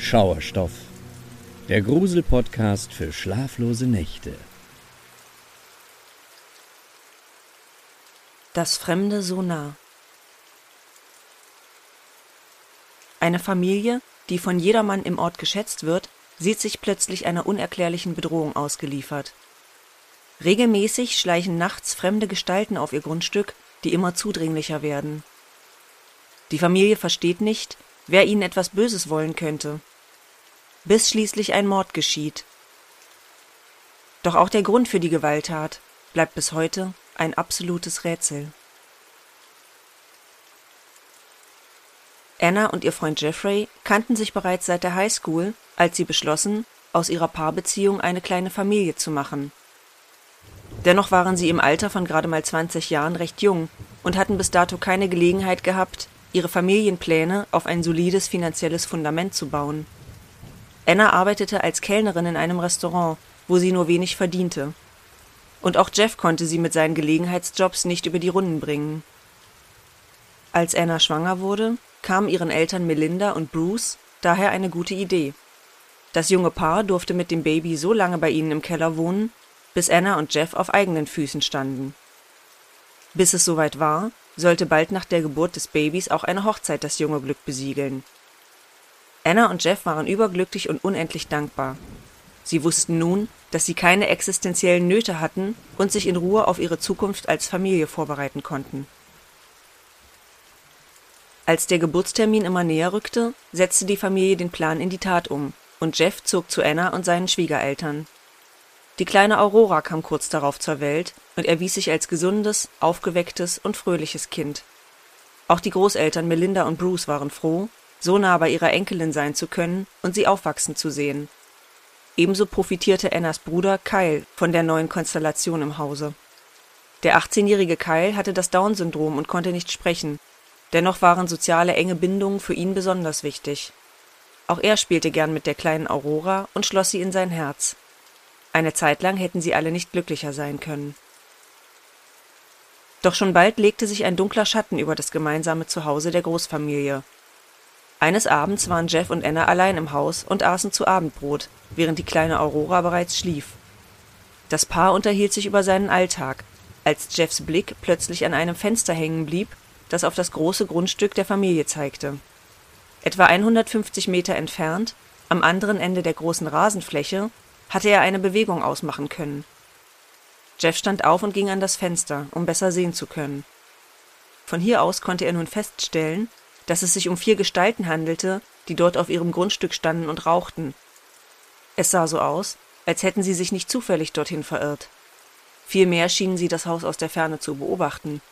Schauerstoff, der Grusel-Podcast für schlaflose Nächte. Das Fremde so nah. Eine Familie, die von jedermann im Ort geschätzt wird, sieht sich plötzlich einer unerklärlichen Bedrohung ausgeliefert. Regelmäßig schleichen nachts fremde Gestalten auf ihr Grundstück, die immer zudringlicher werden. Die Familie versteht nicht, wer ihnen etwas Böses wollen könnte. Bis schließlich ein Mord geschieht. Doch auch der Grund für die Gewalttat bleibt bis heute ein absolutes Rätsel. Anna und ihr Freund Jeffrey kannten sich bereits seit der Highschool, als sie beschlossen, aus ihrer Paarbeziehung eine kleine Familie zu machen. Dennoch waren sie im Alter von gerade mal 20 Jahren recht jung und hatten bis dato keine Gelegenheit gehabt, ihre Familienpläne auf ein solides finanzielles Fundament zu bauen. Anna arbeitete als Kellnerin in einem Restaurant, wo sie nur wenig verdiente. Und auch Jeff konnte sie mit seinen Gelegenheitsjobs nicht über die Runden bringen. Als Anna schwanger wurde, kam ihren Eltern Melinda und Bruce daher eine gute Idee. Das junge Paar durfte mit dem Baby so lange bei ihnen im Keller wohnen, bis Anna und Jeff auf eigenen Füßen standen. Bis es soweit war, sollte bald nach der Geburt des Babys auch eine Hochzeit das junge Glück besiegeln. Anna und Jeff waren überglücklich und unendlich dankbar. Sie wussten nun, dass sie keine existenziellen Nöte hatten und sich in Ruhe auf ihre Zukunft als Familie vorbereiten konnten. Als der Geburtstermin immer näher rückte, setzte die Familie den Plan in die Tat um, und Jeff zog zu Anna und seinen Schwiegereltern. Die kleine Aurora kam kurz darauf zur Welt und erwies sich als gesundes, aufgewecktes und fröhliches Kind. Auch die Großeltern Melinda und Bruce waren froh, so nah bei ihrer Enkelin sein zu können und sie aufwachsen zu sehen. Ebenso profitierte Annas Bruder Kyle von der neuen Konstellation im Hause. Der 18-jährige Kyle hatte das Down-Syndrom und konnte nicht sprechen. Dennoch waren soziale enge Bindungen für ihn besonders wichtig. Auch er spielte gern mit der kleinen Aurora und schloss sie in sein Herz. Eine Zeit lang hätten sie alle nicht glücklicher sein können. Doch schon bald legte sich ein dunkler Schatten über das gemeinsame Zuhause der Großfamilie. Eines Abends waren Jeff und Anna allein im Haus und aßen zu Abendbrot, während die kleine Aurora bereits schlief. Das Paar unterhielt sich über seinen Alltag, als Jeffs Blick plötzlich an einem Fenster hängen blieb, das auf das große Grundstück der Familie zeigte. Etwa 150 Meter entfernt, am anderen Ende der großen Rasenfläche, hatte er eine Bewegung ausmachen können. Jeff stand auf und ging an das Fenster, um besser sehen zu können. Von hier aus konnte er nun feststellen, dass es sich um vier Gestalten handelte, die dort auf ihrem Grundstück standen und rauchten. Es sah so aus, als hätten sie sich nicht zufällig dorthin verirrt. Vielmehr schienen sie das Haus aus der Ferne zu beobachten.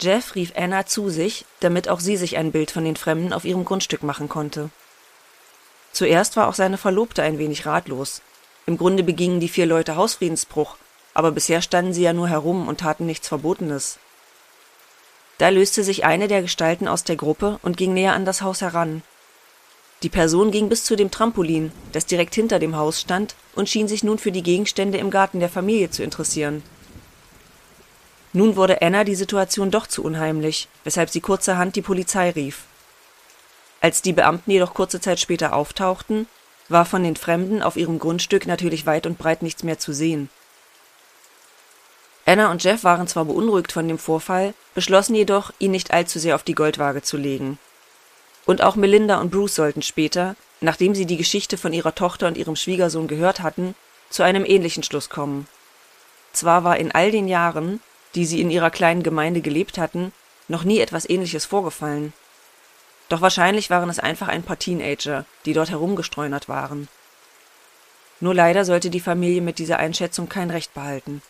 Jeff rief Anna zu sich, damit auch sie sich ein Bild von den Fremden auf ihrem Grundstück machen konnte. Zuerst war auch seine Verlobte ein wenig ratlos. Im Grunde begingen die vier Leute Hausfriedensbruch, aber bisher standen sie ja nur herum und taten nichts Verbotenes. Da löste sich eine der Gestalten aus der Gruppe und ging näher an das Haus heran. Die Person ging bis zu dem Trampolin, das direkt hinter dem Haus stand, und schien sich nun für die Gegenstände im Garten der Familie zu interessieren. Nun wurde Anna die Situation doch zu unheimlich, weshalb sie kurzerhand die Polizei rief. Als die Beamten jedoch kurze Zeit später auftauchten, war von den Fremden auf ihrem Grundstück natürlich weit und breit nichts mehr zu sehen. Anna und Jeff waren zwar beunruhigt von dem Vorfall, beschlossen jedoch, ihn nicht allzu sehr auf die Goldwaage zu legen. Und auch Melinda und Bruce sollten später, nachdem sie die Geschichte von ihrer Tochter und ihrem Schwiegersohn gehört hatten, zu einem ähnlichen Schluss kommen. Zwar war in all den Jahren, die sie in ihrer kleinen Gemeinde gelebt hatten, noch nie etwas ähnliches vorgefallen. Doch wahrscheinlich waren es einfach ein paar Teenager, die dort herumgestreunert waren. Nur leider sollte die Familie mit dieser Einschätzung kein Recht behalten.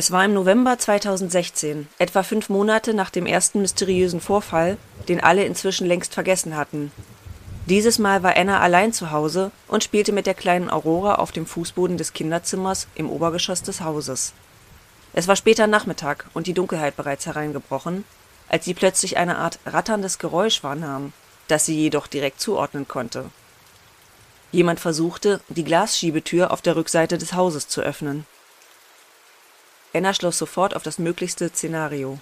Es war im November 2016, etwa fünf Monate nach dem ersten mysteriösen Vorfall, den alle inzwischen längst vergessen hatten. Dieses Mal war Anna allein zu Hause und spielte mit der kleinen Aurora auf dem Fußboden des Kinderzimmers im Obergeschoss des Hauses. Es war später Nachmittag und die Dunkelheit bereits hereingebrochen, als sie plötzlich eine Art ratterndes Geräusch wahrnahm, das sie jedoch direkt zuordnen konnte. Jemand versuchte, die Glasschiebetür auf der Rückseite des Hauses zu öffnen Anna schloss sofort auf das möglichste Szenario.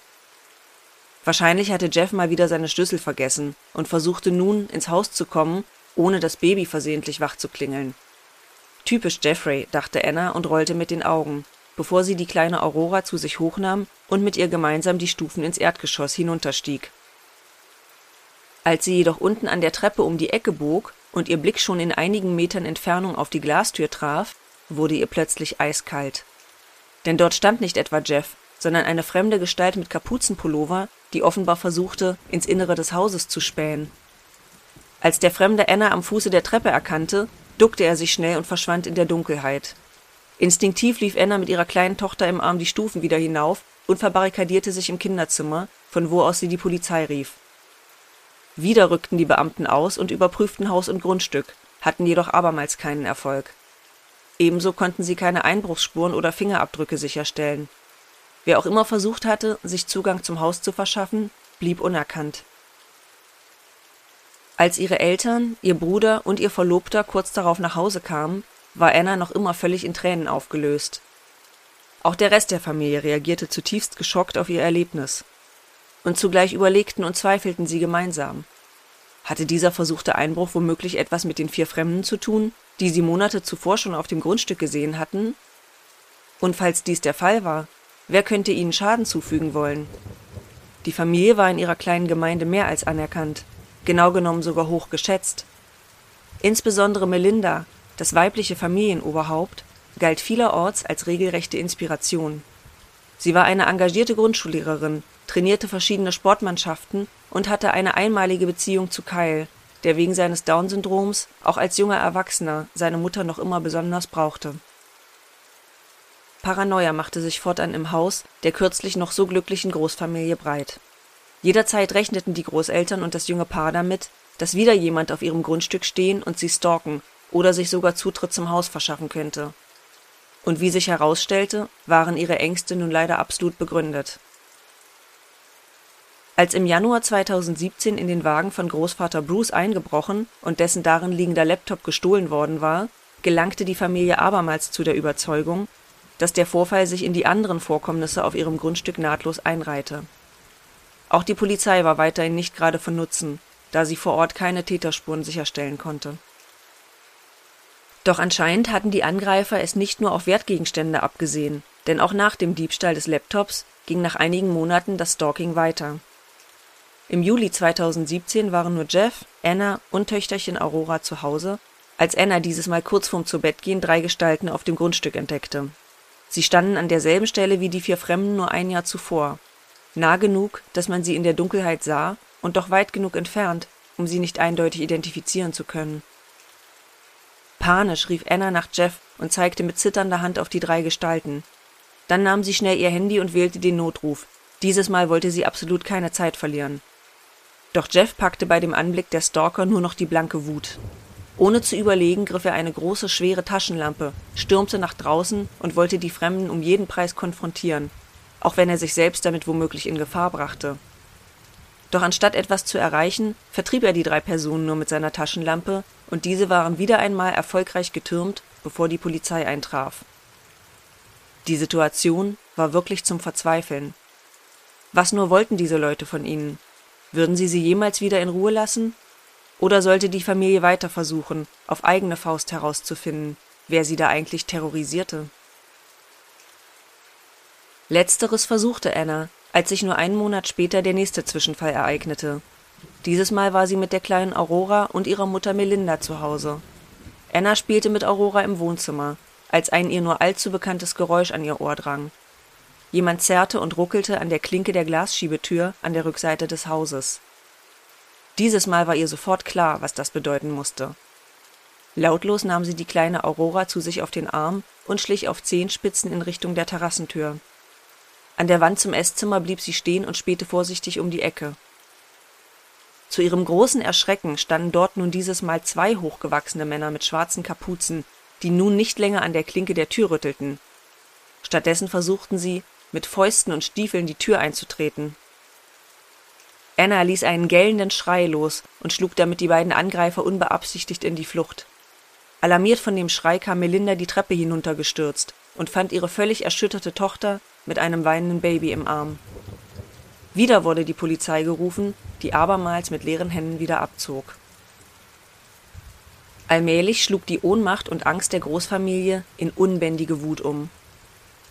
Wahrscheinlich hatte Jeff mal wieder seine Schlüssel vergessen und versuchte nun, ins Haus zu kommen, ohne das Baby versehentlich wach zu klingeln. Typisch Jeffrey, dachte Anna und rollte mit den Augen, bevor sie die kleine Aurora zu sich hochnahm und mit ihr gemeinsam die Stufen ins Erdgeschoss hinunterstieg. Als sie jedoch unten an der Treppe um die Ecke bog und ihr Blick schon in einigen Metern Entfernung auf die Glastür traf, wurde ihr plötzlich eiskalt. Denn dort stand nicht etwa Jeff, sondern eine fremde Gestalt mit Kapuzenpullover, die offenbar versuchte, ins Innere des Hauses zu spähen. Als der Fremde Anna am Fuße der Treppe erkannte, duckte er sich schnell und verschwand in der Dunkelheit. Instinktiv lief Anna mit ihrer kleinen Tochter im Arm die Stufen wieder hinauf und verbarrikadierte sich im Kinderzimmer, von wo aus sie die Polizei rief. Wieder rückten die Beamten aus und überprüften Haus und Grundstück, hatten jedoch abermals keinen Erfolg. Ebenso konnten sie keine Einbruchsspuren oder Fingerabdrücke sicherstellen. Wer auch immer versucht hatte, sich Zugang zum Haus zu verschaffen, blieb unerkannt. Als ihre Eltern, ihr Bruder und ihr Verlobter kurz darauf nach Hause kamen, war Anna noch immer völlig in Tränen aufgelöst. Auch der Rest der Familie reagierte zutiefst geschockt auf ihr Erlebnis. Und zugleich überlegten und zweifelten sie gemeinsam. Hatte dieser versuchte Einbruch womöglich etwas mit den vier Fremden zu tun, die sie Monate zuvor schon auf dem Grundstück gesehen hatten? Und falls dies der Fall war, wer könnte ihnen Schaden zufügen wollen? Die Familie war in ihrer kleinen Gemeinde mehr als anerkannt, genau genommen sogar hoch geschätzt. Insbesondere Melinda, das weibliche Familienoberhaupt galt vielerorts als regelrechte Inspiration. Sie war eine engagierte Grundschullehrerin, trainierte verschiedene Sportmannschaften und hatte eine einmalige Beziehung zu Kyle, der wegen seines Down-Syndroms auch als junger Erwachsener seine Mutter noch immer besonders brauchte. Paranoia machte sich fortan im Haus der kürzlich noch so glücklichen Großfamilie breit. Jederzeit rechneten die Großeltern und das junge Paar damit, dass wieder jemand auf ihrem Grundstück stehen und sie stalken oder sich sogar Zutritt zum Haus verschaffen könnte. Und wie sich herausstellte, waren ihre Ängste nun leider absolut begründet. Als im Januar 2017 in den Wagen von Großvater Bruce eingebrochen und dessen darin liegender Laptop gestohlen worden war, gelangte die Familie abermals zu der Überzeugung, dass der Vorfall sich in die anderen Vorkommnisse auf ihrem Grundstück nahtlos einreihte. Auch die Polizei war weiterhin nicht gerade von Nutzen, da sie vor Ort keine Täterspuren sicherstellen konnte doch anscheinend hatten die Angreifer es nicht nur auf Wertgegenstände abgesehen, denn auch nach dem Diebstahl des Laptops ging nach einigen Monaten das Stalking weiter. Im Juli 2017 waren nur Jeff, Anna und Töchterchen Aurora zu Hause, als Anna dieses Mal kurz vorm Zubettgehen drei Gestalten auf dem Grundstück entdeckte. Sie standen an derselben Stelle wie die vier Fremden nur ein Jahr zuvor, nah genug, dass man sie in der Dunkelheit sah und doch weit genug entfernt, um sie nicht eindeutig identifizieren zu können Panisch rief Anna nach Jeff und zeigte mit zitternder Hand auf die drei Gestalten. Dann nahm sie schnell ihr Handy und wählte den Notruf. Dieses Mal wollte sie absolut keine Zeit verlieren. Doch Jeff packte bei dem Anblick der Stalker nur noch die blanke Wut. Ohne zu überlegen, griff er eine große, schwere Taschenlampe, stürmte nach draußen und wollte die Fremden um jeden Preis konfrontieren, auch wenn er sich selbst damit womöglich in Gefahr brachte. Doch anstatt etwas zu erreichen, vertrieb er die drei Personen nur mit seiner Taschenlampe, und diese waren wieder einmal erfolgreich getürmt, bevor die Polizei eintraf. Die Situation war wirklich zum Verzweifeln. Was nur wollten diese Leute von ihnen? Würden sie sie jemals wieder in Ruhe lassen? Oder sollte die Familie weiter versuchen, auf eigene Faust herauszufinden, wer sie da eigentlich terrorisierte? Letzteres versuchte Anna, als sich nur einen Monat später der nächste Zwischenfall ereignete. Dieses Mal war sie mit der kleinen Aurora und ihrer Mutter Melinda zu Hause. Anna spielte mit Aurora im Wohnzimmer, als ein ihr nur allzu bekanntes Geräusch an ihr Ohr drang. Jemand zerrte und ruckelte an der Klinke der Glasschiebetür an der Rückseite des Hauses. Dieses Mal war ihr sofort klar, was das bedeuten musste. Lautlos nahm sie die kleine Aurora zu sich auf den Arm und schlich auf Zehenspitzen in Richtung der Terrassentür. An der Wand zum Esszimmer blieb sie stehen und spähte vorsichtig um die Ecke. Zu ihrem großen Erschrecken standen dort nun dieses Mal zwei hochgewachsene Männer mit schwarzen Kapuzen, die nun nicht länger an der Klinke der Tür rüttelten. Stattdessen versuchten sie, mit Fäusten und Stiefeln die Tür einzutreten. Anna ließ einen gellenden Schrei los und schlug damit die beiden Angreifer unbeabsichtigt in die Flucht. Alarmiert von dem Schrei kam Melinda die Treppe hinuntergestürzt und fand ihre völlig erschütterte Tochter mit einem weinenden Baby im Arm. Wieder wurde die Polizei gerufen, die abermals mit leeren Händen wieder abzog. Allmählich schlug die Ohnmacht und Angst der Großfamilie in unbändige Wut um.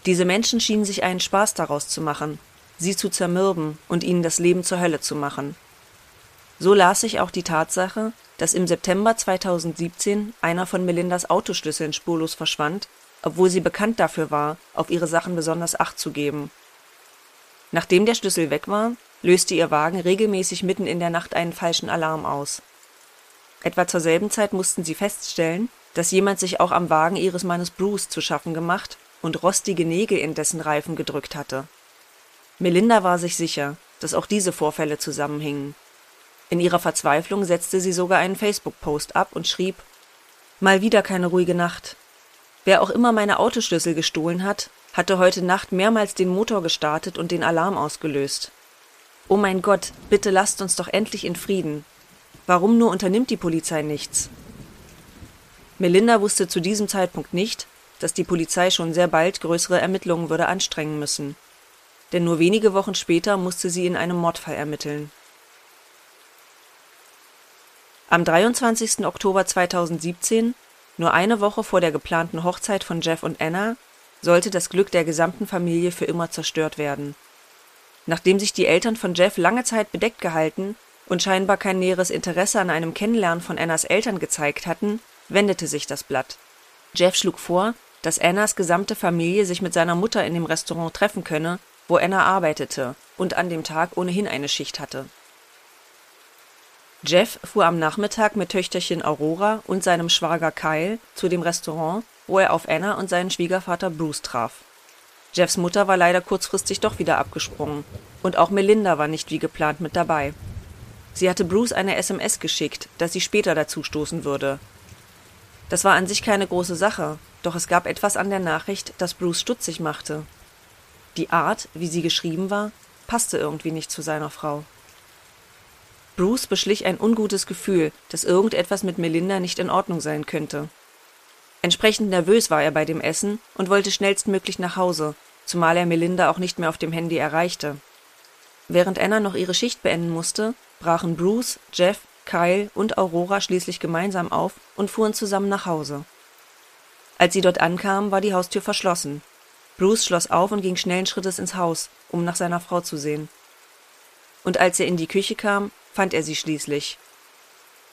Diese Menschen schienen sich einen Spaß daraus zu machen, sie zu zermürben und ihnen das Leben zur Hölle zu machen. So las sich auch die Tatsache, dass im September 2017 einer von Melindas Autoschlüsseln spurlos verschwand, obwohl sie bekannt dafür war, auf ihre Sachen besonders Acht zu geben. Nachdem der Schlüssel weg war, löste ihr Wagen regelmäßig mitten in der Nacht einen falschen Alarm aus. Etwa zur selben Zeit mussten sie feststellen, dass jemand sich auch am Wagen ihres Mannes Bruce zu schaffen gemacht und rostige Nägel in dessen Reifen gedrückt hatte. Melinda war sich sicher, dass auch diese Vorfälle zusammenhingen. In ihrer Verzweiflung setzte sie sogar einen Facebook-Post ab und schrieb Mal wieder keine ruhige Nacht. Wer auch immer meine Autoschlüssel gestohlen hat, hatte heute Nacht mehrmals den Motor gestartet und den Alarm ausgelöst. Oh mein Gott, bitte lasst uns doch endlich in Frieden. Warum nur unternimmt die Polizei nichts? Melinda wusste zu diesem Zeitpunkt nicht, dass die Polizei schon sehr bald größere Ermittlungen würde anstrengen müssen. Denn nur wenige Wochen später musste sie in einem Mordfall ermitteln. Am 23. Oktober 2017, nur eine Woche vor der geplanten Hochzeit von Jeff und Anna, sollte das Glück der gesamten Familie für immer zerstört werden. Nachdem sich die Eltern von Jeff lange Zeit bedeckt gehalten und scheinbar kein näheres Interesse an einem Kennenlernen von Annas Eltern gezeigt hatten, wendete sich das Blatt. Jeff schlug vor, dass Annas gesamte Familie sich mit seiner Mutter in dem Restaurant treffen könne, wo Anna arbeitete und an dem Tag ohnehin eine Schicht hatte Jeff fuhr am Nachmittag mit Töchterchen Aurora und seinem Schwager Kyle zu dem Restaurant, wo er auf Anna und seinen Schwiegervater Bruce traf. Jeffs Mutter war leider kurzfristig doch wieder abgesprungen, und auch Melinda war nicht wie geplant mit dabei. Sie hatte Bruce eine SMS geschickt, dass sie später dazustoßen würde. Das war an sich keine große Sache, doch es gab etwas an der Nachricht, das Bruce stutzig machte. Die Art, wie sie geschrieben war, passte irgendwie nicht zu seiner Frau. Bruce beschlich ein ungutes Gefühl, dass irgendetwas mit Melinda nicht in Ordnung sein könnte. Entsprechend nervös war er bei dem Essen und wollte schnellstmöglich nach Hause, zumal er Melinda auch nicht mehr auf dem Handy erreichte. Während Anna noch ihre Schicht beenden musste, brachen Bruce, Jeff, Kyle und Aurora schließlich gemeinsam auf und fuhren zusammen nach Hause. Als sie dort ankamen, war die Haustür verschlossen. Bruce schloss auf und ging schnellen Schrittes ins Haus, um nach seiner Frau zu sehen. Und als er in die Küche kam, fand er sie schließlich.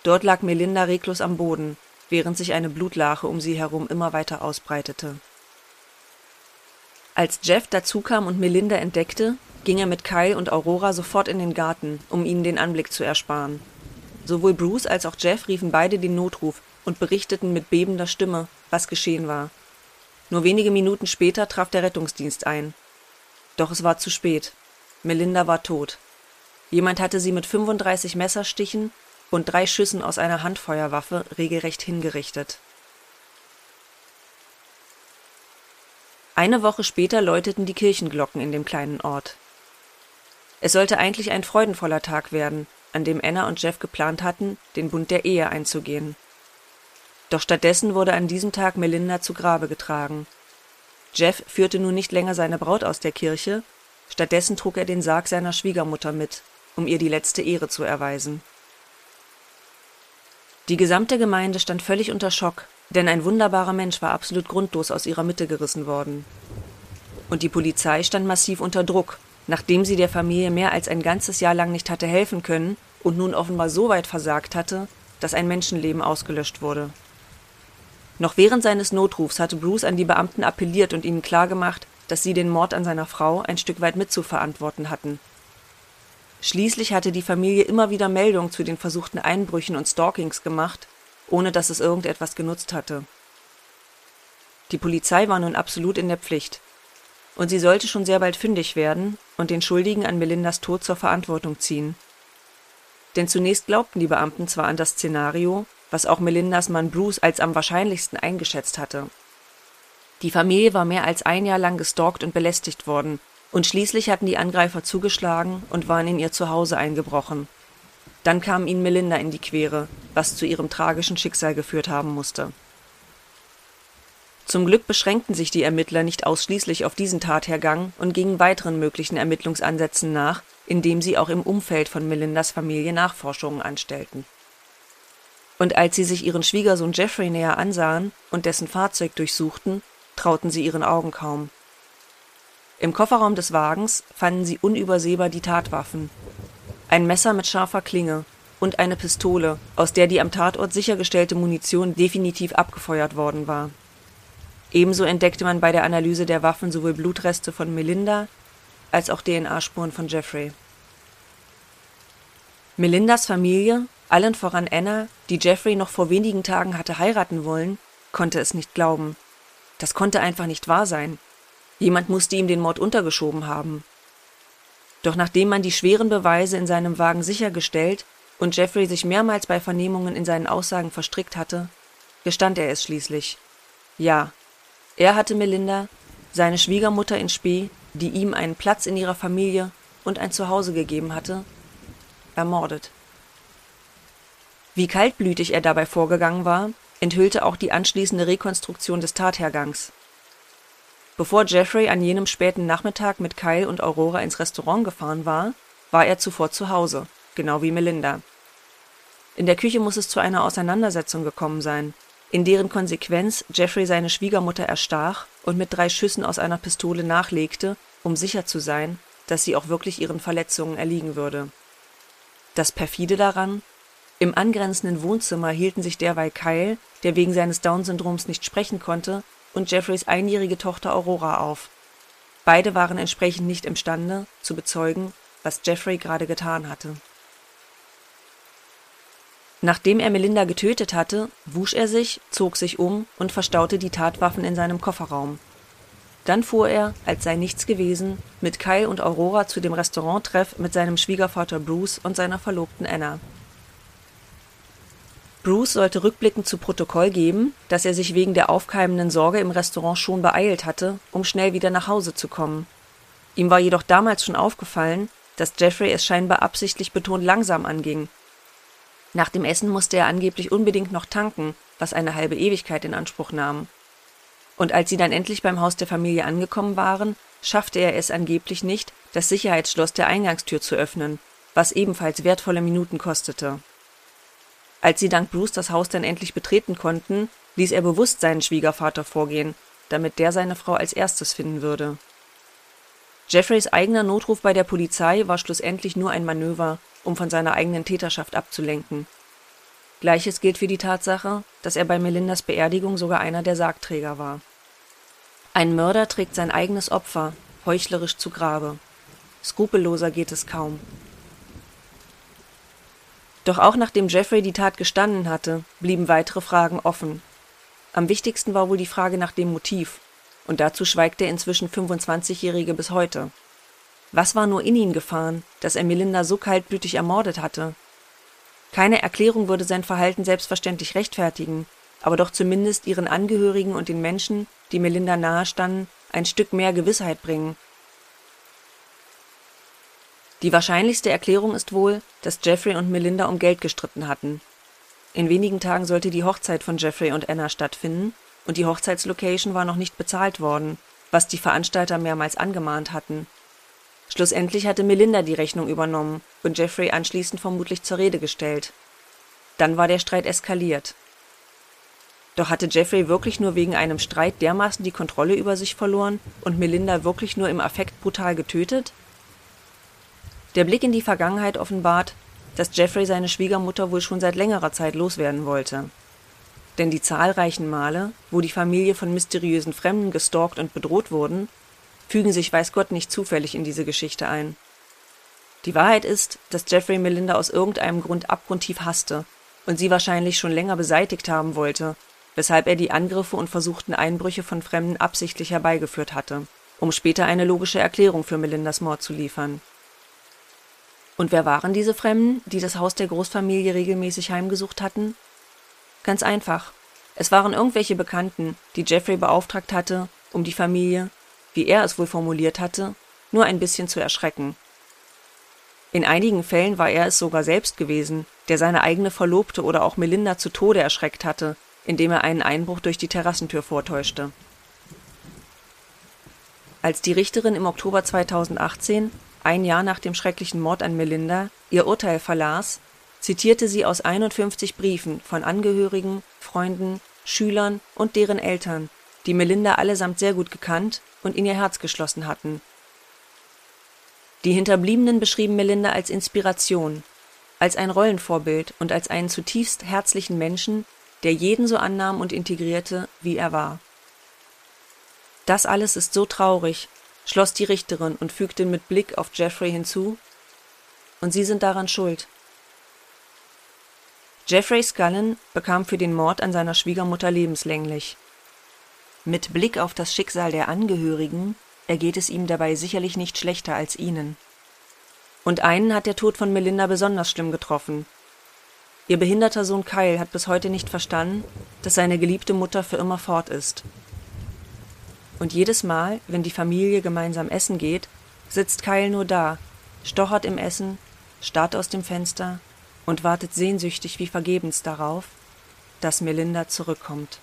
Dort lag Melinda reglos am Boden, während sich eine Blutlache um sie herum immer weiter ausbreitete. Als Jeff dazukam und Melinda entdeckte, ging er mit Kyle und Aurora sofort in den Garten, um ihnen den Anblick zu ersparen. Sowohl Bruce als auch Jeff riefen beide den Notruf und berichteten mit bebender Stimme, was geschehen war. Nur wenige Minuten später traf der Rettungsdienst ein. Doch es war zu spät. Melinda war tot. Jemand hatte sie mit 35 Messerstichen und drei Schüssen aus einer Handfeuerwaffe regelrecht hingerichtet. Eine Woche später läuteten die Kirchenglocken in dem kleinen Ort. Es sollte eigentlich ein freudenvoller Tag werden, an dem Anna und Jeff geplant hatten, den Bund der Ehe einzugehen. Doch stattdessen wurde an diesem Tag Melinda zu Grabe getragen. Jeff führte nun nicht länger seine Braut aus der Kirche, stattdessen trug er den Sarg seiner Schwiegermutter mit, um ihr die letzte Ehre zu erweisen. Die gesamte Gemeinde stand völlig unter Schock, denn ein wunderbarer Mensch war absolut grundlos aus ihrer Mitte gerissen worden. Und die Polizei stand massiv unter Druck, nachdem sie der Familie mehr als ein ganzes Jahr lang nicht hatte helfen können und nun offenbar so weit versagt hatte, dass ein Menschenleben ausgelöscht wurde. Noch während seines Notrufs hatte Bruce an die Beamten appelliert und ihnen klargemacht, dass sie den Mord an seiner Frau ein Stück weit mitzuverantworten hatten Schließlich hatte die Familie immer wieder Meldungen zu den versuchten Einbrüchen und Stalkings gemacht, ohne dass es irgendetwas genutzt hatte. Die Polizei war nun absolut in der Pflicht. Und sie sollte schon sehr bald fündig werden und den Schuldigen an Melindas Tod zur Verantwortung ziehen. Denn zunächst glaubten die Beamten zwar an das Szenario, was auch Melindas Mann Bruce als am wahrscheinlichsten eingeschätzt hatte. Die Familie war mehr als ein Jahr lang gestalkt und belästigt worden und schließlich hatten die Angreifer zugeschlagen und waren in ihr Zuhause eingebrochen. Dann kam ihnen Melinda in die Quere, was zu ihrem tragischen Schicksal geführt haben musste. Zum Glück beschränkten sich die Ermittler nicht ausschließlich auf diesen Tathergang und gingen weiteren möglichen Ermittlungsansätzen nach, indem sie auch im Umfeld von Melindas Familie Nachforschungen anstellten. Und als sie sich ihren Schwiegersohn Jeffrey näher ansahen und dessen Fahrzeug durchsuchten, trauten sie ihren Augen kaum. Im Kofferraum des Wagens fanden sie unübersehbar die Tatwaffen. Ein Messer mit scharfer Klinge und eine Pistole, aus der die am Tatort sichergestellte Munition definitiv abgefeuert worden war. Ebenso entdeckte man bei der Analyse der Waffen sowohl Blutreste von Melinda als auch DNA-Spuren von Jeffrey. Melindas Familie, allen voran Anna, die Jeffrey noch vor wenigen Tagen hatte heiraten wollen, konnte es nicht glauben. Das konnte einfach nicht wahr sein. Jemand musste ihm den Mord untergeschoben haben. Doch nachdem man die schweren Beweise in seinem Wagen sichergestellt und Jeffrey sich mehrmals bei Vernehmungen in seinen Aussagen verstrickt hatte, gestand er es schließlich. Ja, er hatte Melinda, seine Schwiegermutter in Spee, die ihm einen Platz in ihrer Familie und ein Zuhause gegeben hatte, ermordet. Wie kaltblütig er dabei vorgegangen war, enthüllte auch die anschließende Rekonstruktion des Tathergangs. Bevor Jeffrey an jenem späten Nachmittag mit Kyle und Aurora ins Restaurant gefahren war, war er zuvor zu Hause, genau wie Melinda. In der Küche muss es zu einer Auseinandersetzung gekommen sein, in deren Konsequenz Jeffrey seine Schwiegermutter erstach und mit drei Schüssen aus einer Pistole nachlegte, um sicher zu sein, dass sie auch wirklich ihren Verletzungen erliegen würde. Das perfide daran, im angrenzenden Wohnzimmer hielten sich derweil Kyle, der wegen seines Down-Syndroms nicht sprechen konnte, und Jeffreys einjährige Tochter Aurora auf. Beide waren entsprechend nicht imstande, zu bezeugen, was Jeffrey gerade getan hatte. Nachdem er Melinda getötet hatte, wusch er sich, zog sich um und verstaute die Tatwaffen in seinem Kofferraum. Dann fuhr er, als sei nichts gewesen, mit Kyle und Aurora zu dem Restauranttreff mit seinem Schwiegervater Bruce und seiner Verlobten Anna. Bruce sollte rückblickend zu Protokoll geben, dass er sich wegen der aufkeimenden Sorge im Restaurant schon beeilt hatte, um schnell wieder nach Hause zu kommen. Ihm war jedoch damals schon aufgefallen, dass Jeffrey es scheinbar absichtlich betont langsam anging. Nach dem Essen musste er angeblich unbedingt noch tanken, was eine halbe Ewigkeit in Anspruch nahm. Und als sie dann endlich beim Haus der Familie angekommen waren, schaffte er es angeblich nicht, das Sicherheitsschloss der Eingangstür zu öffnen, was ebenfalls wertvolle Minuten kostete. Als sie dank Bruce das Haus dann endlich betreten konnten, ließ er bewusst seinen Schwiegervater vorgehen, damit der seine Frau als erstes finden würde. Jeffreys eigener Notruf bei der Polizei war schlussendlich nur ein Manöver, um von seiner eigenen Täterschaft abzulenken. Gleiches gilt für die Tatsache, dass er bei Melindas Beerdigung sogar einer der Sargträger war. Ein Mörder trägt sein eigenes Opfer heuchlerisch zu Grabe. Skrupelloser geht es kaum. Doch auch nachdem Jeffrey die Tat gestanden hatte, blieben weitere Fragen offen. Am wichtigsten war wohl die Frage nach dem Motiv, und dazu schweigt der inzwischen 25-Jährige bis heute. Was war nur in ihn gefahren, dass er Melinda so kaltblütig ermordet hatte? Keine Erklärung würde sein Verhalten selbstverständlich rechtfertigen, aber doch zumindest ihren Angehörigen und den Menschen, die Melinda nahestanden, ein Stück mehr Gewissheit bringen, die wahrscheinlichste Erklärung ist wohl, dass Jeffrey und Melinda um Geld gestritten hatten. In wenigen Tagen sollte die Hochzeit von Jeffrey und Anna stattfinden, und die Hochzeitslocation war noch nicht bezahlt worden, was die Veranstalter mehrmals angemahnt hatten. Schlussendlich hatte Melinda die Rechnung übernommen und Jeffrey anschließend vermutlich zur Rede gestellt. Dann war der Streit eskaliert. Doch hatte Jeffrey wirklich nur wegen einem Streit dermaßen die Kontrolle über sich verloren und Melinda wirklich nur im Affekt brutal getötet? Der Blick in die Vergangenheit offenbart, dass Jeffrey seine Schwiegermutter wohl schon seit längerer Zeit loswerden wollte. Denn die zahlreichen Male, wo die Familie von mysteriösen Fremden gestalkt und bedroht wurden, fügen sich weiß Gott nicht zufällig in diese Geschichte ein. Die Wahrheit ist, dass Jeffrey Melinda aus irgendeinem Grund abgrundtief hasste und sie wahrscheinlich schon länger beseitigt haben wollte, weshalb er die Angriffe und versuchten Einbrüche von Fremden absichtlich herbeigeführt hatte, um später eine logische Erklärung für Melindas Mord zu liefern. Und wer waren diese Fremden, die das Haus der Großfamilie regelmäßig heimgesucht hatten? Ganz einfach. Es waren irgendwelche Bekannten, die Jeffrey beauftragt hatte, um die Familie, wie er es wohl formuliert hatte, nur ein bisschen zu erschrecken. In einigen Fällen war er es sogar selbst gewesen, der seine eigene Verlobte oder auch Melinda zu Tode erschreckt hatte, indem er einen Einbruch durch die Terrassentür vortäuschte. Als die Richterin im Oktober 2018, ein Jahr nach dem schrecklichen Mord an Melinda, ihr Urteil verlas, zitierte sie aus 51 Briefen von Angehörigen, Freunden, Schülern und deren Eltern, die Melinda allesamt sehr gut gekannt und in ihr Herz geschlossen hatten. Die Hinterbliebenen beschrieben Melinda als Inspiration, als ein Rollenvorbild und als einen zutiefst herzlichen Menschen, der jeden so annahm und integrierte, wie er war. Das alles ist so traurig, schloss die Richterin und fügte mit Blick auf Jeffrey hinzu, und Sie sind daran schuld. Jeffrey Scullen bekam für den Mord an seiner Schwiegermutter lebenslänglich. Mit Blick auf das Schicksal der Angehörigen ergeht es ihm dabei sicherlich nicht schlechter als ihnen. Und einen hat der Tod von Melinda besonders schlimm getroffen. Ihr behinderter Sohn Kyle hat bis heute nicht verstanden, dass seine geliebte Mutter für immer fort ist. Und jedes Mal, wenn die Familie gemeinsam essen geht, sitzt Kyle nur da, stochert im Essen, starrt aus dem Fenster und wartet sehnsüchtig wie vergebens darauf, dass Melinda zurückkommt.